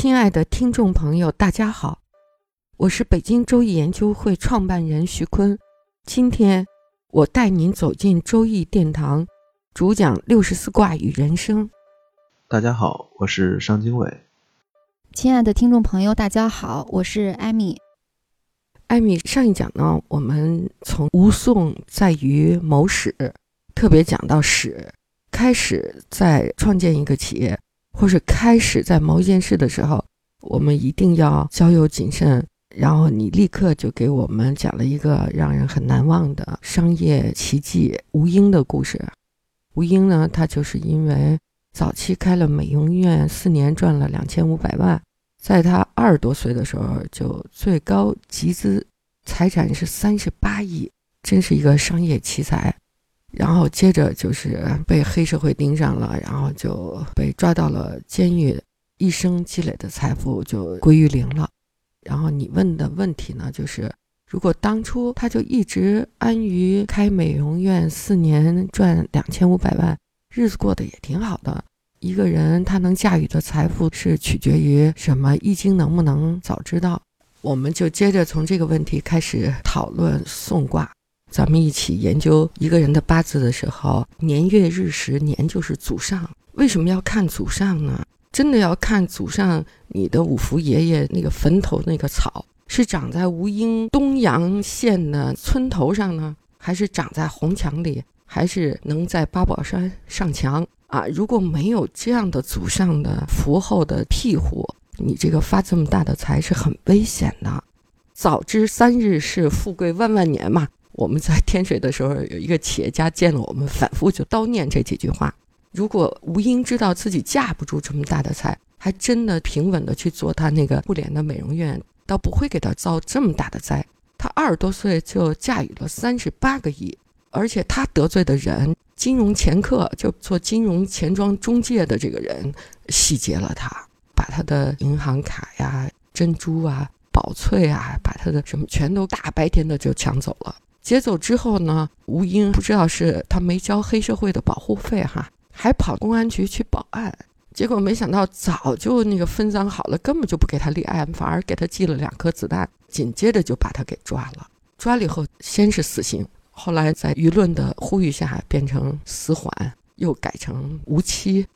亲爱的听众朋友，大家好，我是北京周易研究会创办人徐坤。今天我带您走进周易殿堂，主讲六十四卦与人生。大家好，我是商经纬。亲爱的听众朋友，大家好，我是艾米。艾米，上一讲呢，我们从吴宋在于谋始，特别讲到始，开始在创建一个企业。或是开始在某一件事的时候，我们一定要交友谨慎。然后你立刻就给我们讲了一个让人很难忘的商业奇迹——吴英的故事。吴英呢，他就是因为早期开了美容院，四年赚了两千五百万，在他二十多岁的时候就最高集资财产是三十八亿，真是一个商业奇才。然后接着就是被黑社会盯上了，然后就被抓到了监狱，一生积累的财富就归于零了。然后你问的问题呢，就是如果当初他就一直安于开美容院，四年赚两千五百万，日子过得也挺好的。一个人他能驾驭的财富是取决于什么？易经能不能早知道？我们就接着从这个问题开始讨论送卦。咱们一起研究一个人的八字的时候，年月日时，年就是祖上。为什么要看祖上呢？真的要看祖上，你的五福爷爷那个坟头那个草是长在吴英东阳县的村头上呢，还是长在红墙里，还是能在八宝山上墙啊？如果没有这样的祖上的福厚的庇护，你这个发这么大的财是很危险的。早知三日是富贵万万年嘛。我们在天水的时候，有一个企业家见了我们，反复就叨念这几句话。如果吴英知道自己架不住这么大的财，还真的平稳的去做他那个不廉的美容院，倒不会给他遭这么大的灾。他二十多岁就驾驭了三十八个亿，而且他得罪的人，金融掮客，就做金融钱庄中介的这个人，洗劫了他，把他的银行卡呀、珍珠啊、宝翠啊，把他的什么全都大白天的就抢走了。劫走之后呢，吴英不知道是他没交黑社会的保护费哈，还跑公安局去报案，结果没想到早就那个分赃好了，根本就不给他立案，反而给他寄了两颗子弹，紧接着就把他给抓了。抓了以后，先是死刑，后来在舆论的呼吁下变成死缓，又改成无期。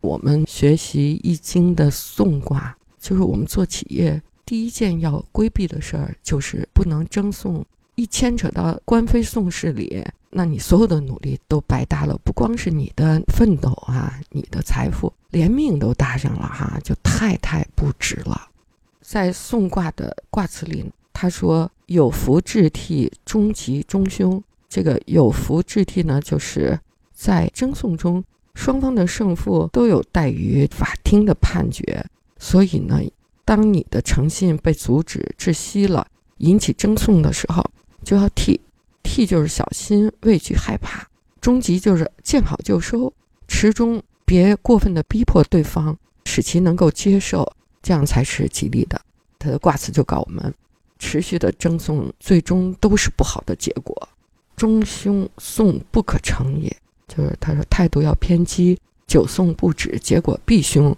我们学习易经的宋卦，就是我们做企业第一件要规避的事儿，就是不能争讼。一牵扯到官非宋事里，那你所有的努力都白搭了。不光是你的奋斗啊，你的财富，连命都搭上了哈，就太太不值了。在宋卦的卦辞里，他说：“有福至替，终吉中凶。”这个有福至替呢，就是在争讼中，双方的胜负都有待于法庭的判决。所以呢，当你的诚信被阻止窒息了，引起争讼的时候。就要替，替就是小心、畏惧、害怕；终极就是见好就收，持中别过分的逼迫对方，使其能够接受，这样才是吉利的。他的卦辞就告我们：持续的争讼，最终都是不好的结果，中凶讼不可成也。就是他说态度要偏激，久讼不止，结果必凶。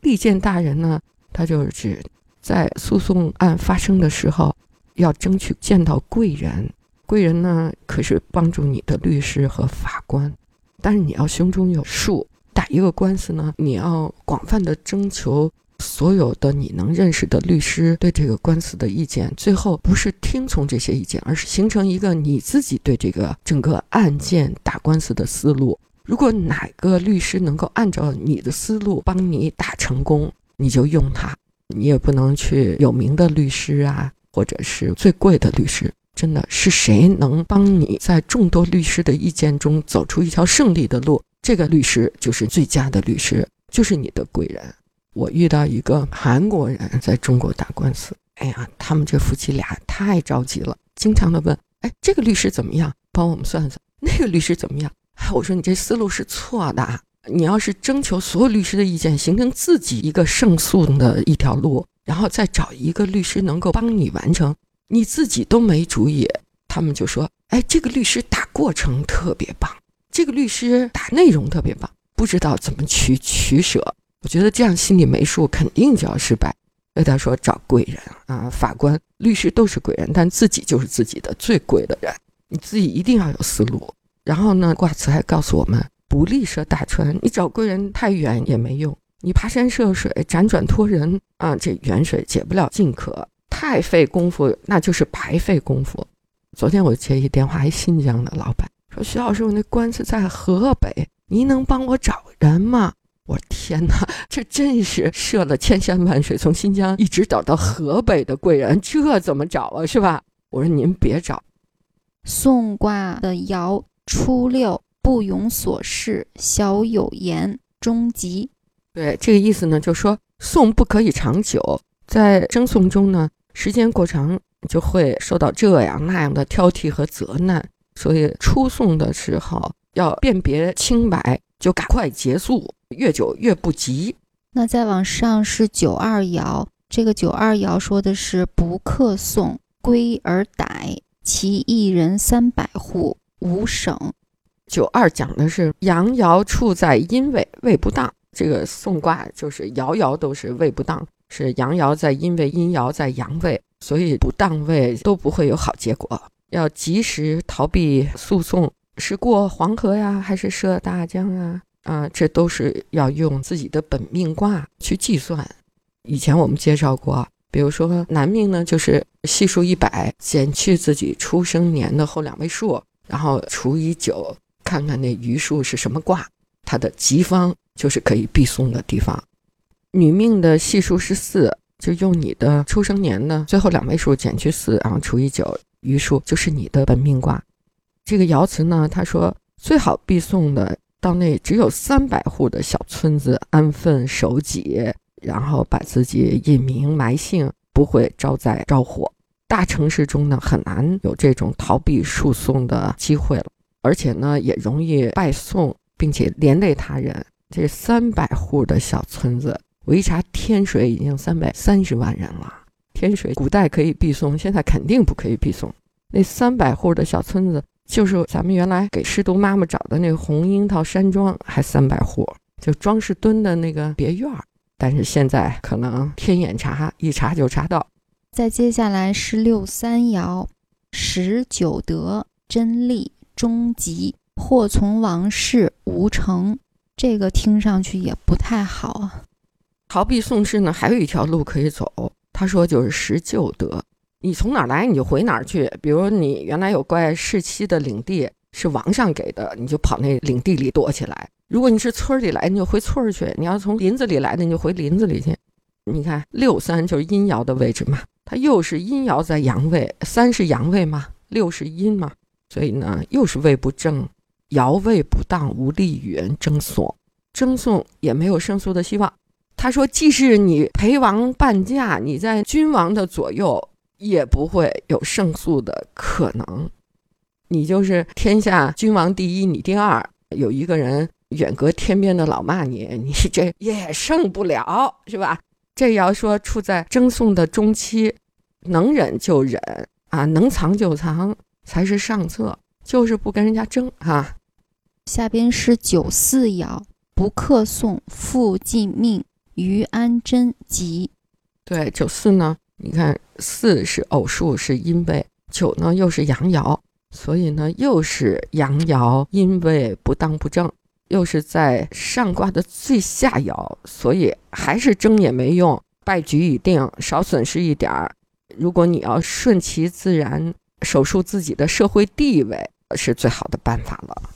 利见大人呢，他就是指在诉讼案发生的时候。要争取见到贵人，贵人呢可是帮助你的律师和法官，但是你要胸中有数，打一个官司呢，你要广泛的征求所有的你能认识的律师对这个官司的意见，最后不是听从这些意见，而是形成一个你自己对这个整个案件打官司的思路。如果哪个律师能够按照你的思路帮你打成功，你就用他，你也不能去有名的律师啊。或者是最贵的律师，真的是谁能帮你在众多律师的意见中走出一条胜利的路？这个律师就是最佳的律师，就是你的贵人。我遇到一个韩国人在中国打官司，哎呀，他们这夫妻俩太着急了，经常的问，哎，这个律师怎么样？帮我们算算。那个律师怎么样？我说你这思路是错的，你要是征求所有律师的意见，形成自己一个胜诉的一条路，然后再找一个律师能够帮你完成，你自己都没主意。他们就说，哎，这个律师打过程特别棒，这个律师打内容特别棒，不知道怎么去取舍。我觉得这样心里没数，肯定就要失败。所以他说找贵人啊，法官、律师都是贵人，但自己就是自己的最贵的人。你自己一定要有思路。然后呢，卦辞还告诉我们，不立涉大川。你找贵人太远也没用，你爬山涉水、辗转托人啊，这远水解不了近渴，太费功夫，那就是白费功夫。昨天我接一电话，一新疆的老板说：“徐老师，我那官司在河北，您能帮我找人吗？”我天哪，这真是涉了千山万水，从新疆一直找到河北的贵人，这怎么找啊？是吧？我说您别找。宋卦的爻初六，不庸所事，小有言，终吉。对，这个意思呢，就说送不可以长久，在争送中呢，时间过长就会受到这样那样的挑剔和责难，所以出送的时候要辨别清白，就赶快结束。越久越不吉。那再往上是九二爻，这个九二爻说的是不克送，归而逮，其一人三百户，无省。九二讲的是阳爻处在阴位，位不当。这个送卦就是爻爻都是位不当，是阳爻在阴位，阴爻在阳位，所以不当位都不会有好结果。要及时逃避诉讼，是过黄河呀，还是涉大江啊？啊，这都是要用自己的本命卦去计算。以前我们介绍过，比如说男命呢，就是系数一百减去自己出生年的后两位数，然后除以九，看看那余数是什么卦，它的吉方就是可以避送的地方。女命的系数是四，就用你的出生年呢最后两位数减去四，然后除以九，余数就是你的本命卦。这个爻辞呢，他说最好避送的。到那只有三百户的小村子安分守己，然后把自己隐名埋姓，不会招灾招祸。大城市中呢，很难有这种逃避诉讼的机会了，而且呢，也容易败诉，并且连累他人。这三百户的小村子，我一查，天水已经三百三十万人了。天水古代可以避讼，现在肯定不可以避讼。那三百户的小村子。就是咱们原来给失独妈妈找的那个红樱桃山庄，还三百户，就庄士敦的那个别院儿。但是现在可能天眼查一查就查到。再接下来是六三爻，十九得真利终极，祸从王室无成。这个听上去也不太好啊。逃避宋氏呢，还有一条路可以走。他说就是十九得。你从哪儿来你就回哪儿去。比如你原来有块世期的领地是王上给的，你就跑那领地里躲起来。如果你是村里来，你就回村儿去；你要从林子里来的，你就回林子里去。你看六三就是阴爻的位置嘛，它又是阴爻在阳位，三是阳位嘛，六是阴嘛，所以呢又是位不正，爻位不当，无力与人争讼，争讼也没有胜诉的希望。他说，即使你陪王伴驾，你在君王的左右。也不会有胜诉的可能，你就是天下君王第一，你第二，有一个人远隔天边的老骂你，你这也胜不了，是吧？这要说处在争讼的中期，能忍就忍啊，能藏就藏才是上策，就是不跟人家争哈。下边是九四爻，不克讼，复尽命，于安贞吉。对，九四呢？你看，四是偶数，是阴位；九呢，又是阳爻，所以呢，又是阳爻阴位不当不正，又是在上卦的最下爻，所以还是争也没用，败局已定，少损失一点儿。如果你要顺其自然，守住自己的社会地位，是最好的办法了。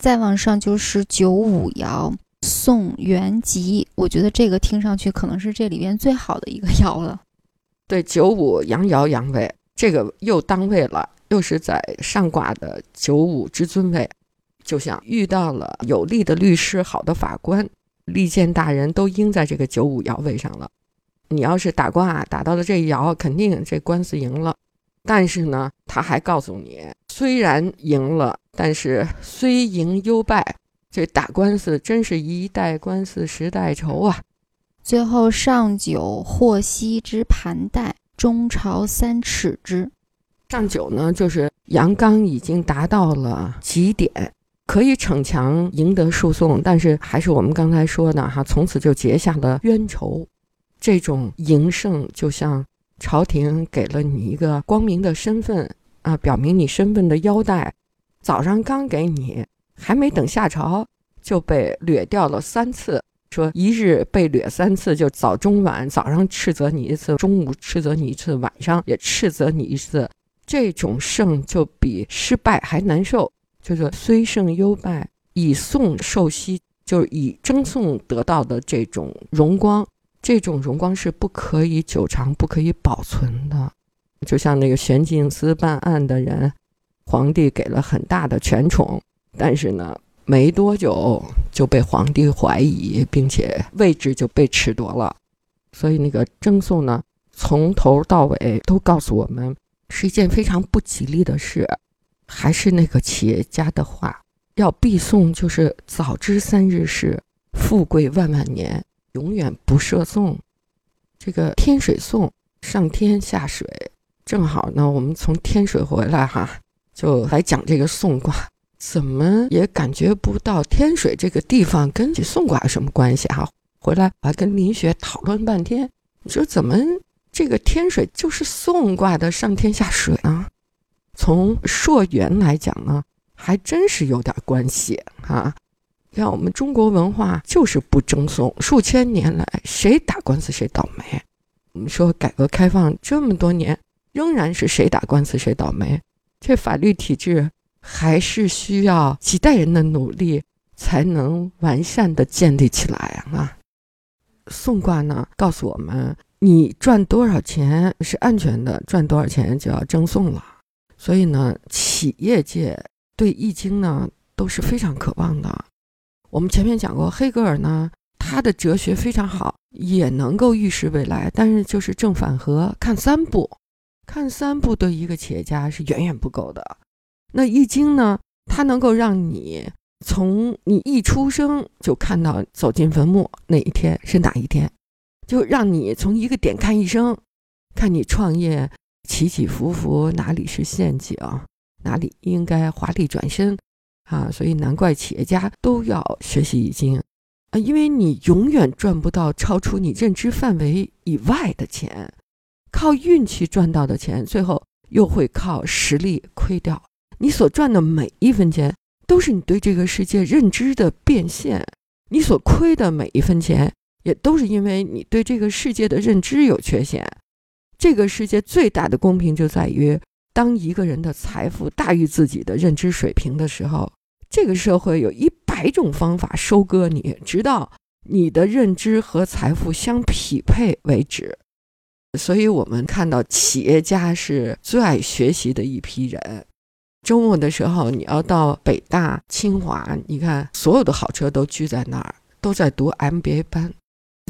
再往上就是九五爻，宋元吉，我觉得这个听上去可能是这里边最好的一个爻了。对九五阳爻阳位，这个又当位了，又是在上卦的九五之尊位。就像遇到了有力的律师、好的法官，利剑大人都应在这个九五爻位上了。你要是打卦打到了这一爻，肯定这官司赢了。但是呢，他还告诉你，虽然赢了，但是 虽赢犹败。这打官司真是一代官司十代愁啊！最后上九获悉之盘带，中朝三尺之。上九呢，就是阳刚已经达到了极点，可以逞强赢得诉讼，但是还是我们刚才说的哈，从此就结下了冤仇。这种赢胜就像朝廷给了你一个光明的身份啊，表明你身份的腰带，早上刚给你。还没等下朝，就被掠掉了三次。说一日被掠三次，就早中晚，早上斥责你一次，中午斥责你一次，晚上也斥责你一次。这种胜就比失败还难受。就是虽胜犹败，以送受息，就是以争送得到的这种荣光，这种荣光是不可以久长、不可以保存的。就像那个玄镜司办案的人，皇帝给了很大的权宠。但是呢，没多久就被皇帝怀疑，并且位置就被褫夺了。所以那个征送呢，从头到尾都告诉我们是一件非常不吉利的事。还是那个企业家的话，要必送就是早知三日事，富贵万万年，永远不设送。这个天水送上天下水，正好呢，我们从天水回来哈，就来讲这个送卦。怎么也感觉不到天水这个地方跟这宋卦有什么关系哈？回来我还跟林雪讨论半天，你说怎么这个天水就是宋卦的上天下水啊？从溯源来讲呢，还真是有点关系啊。像我们中国文化就是不争讼，数千年来谁打官司谁倒霉。我们说改革开放这么多年，仍然是谁打官司谁倒霉。这法律体制。还是需要几代人的努力才能完善的建立起来啊！宋卦呢，告诉我们，你赚多少钱是安全的，赚多少钱就要争送了。所以呢，企业界对《易经》呢都是非常渴望的。我们前面讲过，黑格尔呢，他的哲学非常好，也能够预示未来，但是就是正反合，看三步，看三步对一个企业家是远远不够的。那易经呢？它能够让你从你一出生就看到走进坟墓那一天是哪一天，就让你从一个点看一生，看你创业起起伏伏哪里是陷阱，哪里应该华丽转身啊！所以难怪企业家都要学习易经啊，因为你永远赚不到超出你认知范围以外的钱，靠运气赚到的钱，最后又会靠实力亏掉。你所赚的每一分钱，都是你对这个世界认知的变现；你所亏的每一分钱，也都是因为你对这个世界的认知有缺陷。这个世界最大的公平就在于，当一个人的财富大于自己的认知水平的时候，这个社会有一百种方法收割你，直到你的认知和财富相匹配为止。所以，我们看到企业家是最爱学习的一批人。周末的时候，你要到北大、清华，你看所有的好车都聚在那儿，都在读 MBA 班。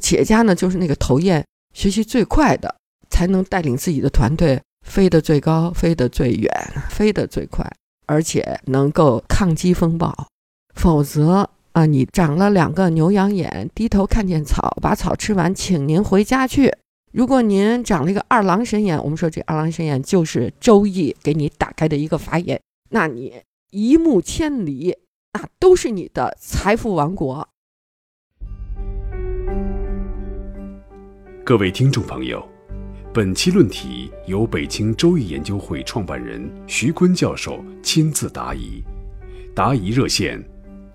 企业家呢，就是那个头雁，学习最快的，才能带领自己的团队飞得最高、飞得最远、飞得最快，而且能够抗击风暴。否则啊，你长了两个牛羊眼，低头看见草，把草吃完，请您回家去。如果您长了一个二郎神眼，我们说这二郎神眼就是《周易》给你打开的一个法眼，那你一目千里，那都是你的财富王国。各位听众朋友，本期论题由北京周易研究会创办人徐坤教授亲自答疑，答疑热线：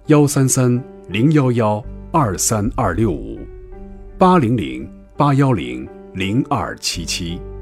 幺三三零幺幺二三二六五八零零八幺零。零二七七。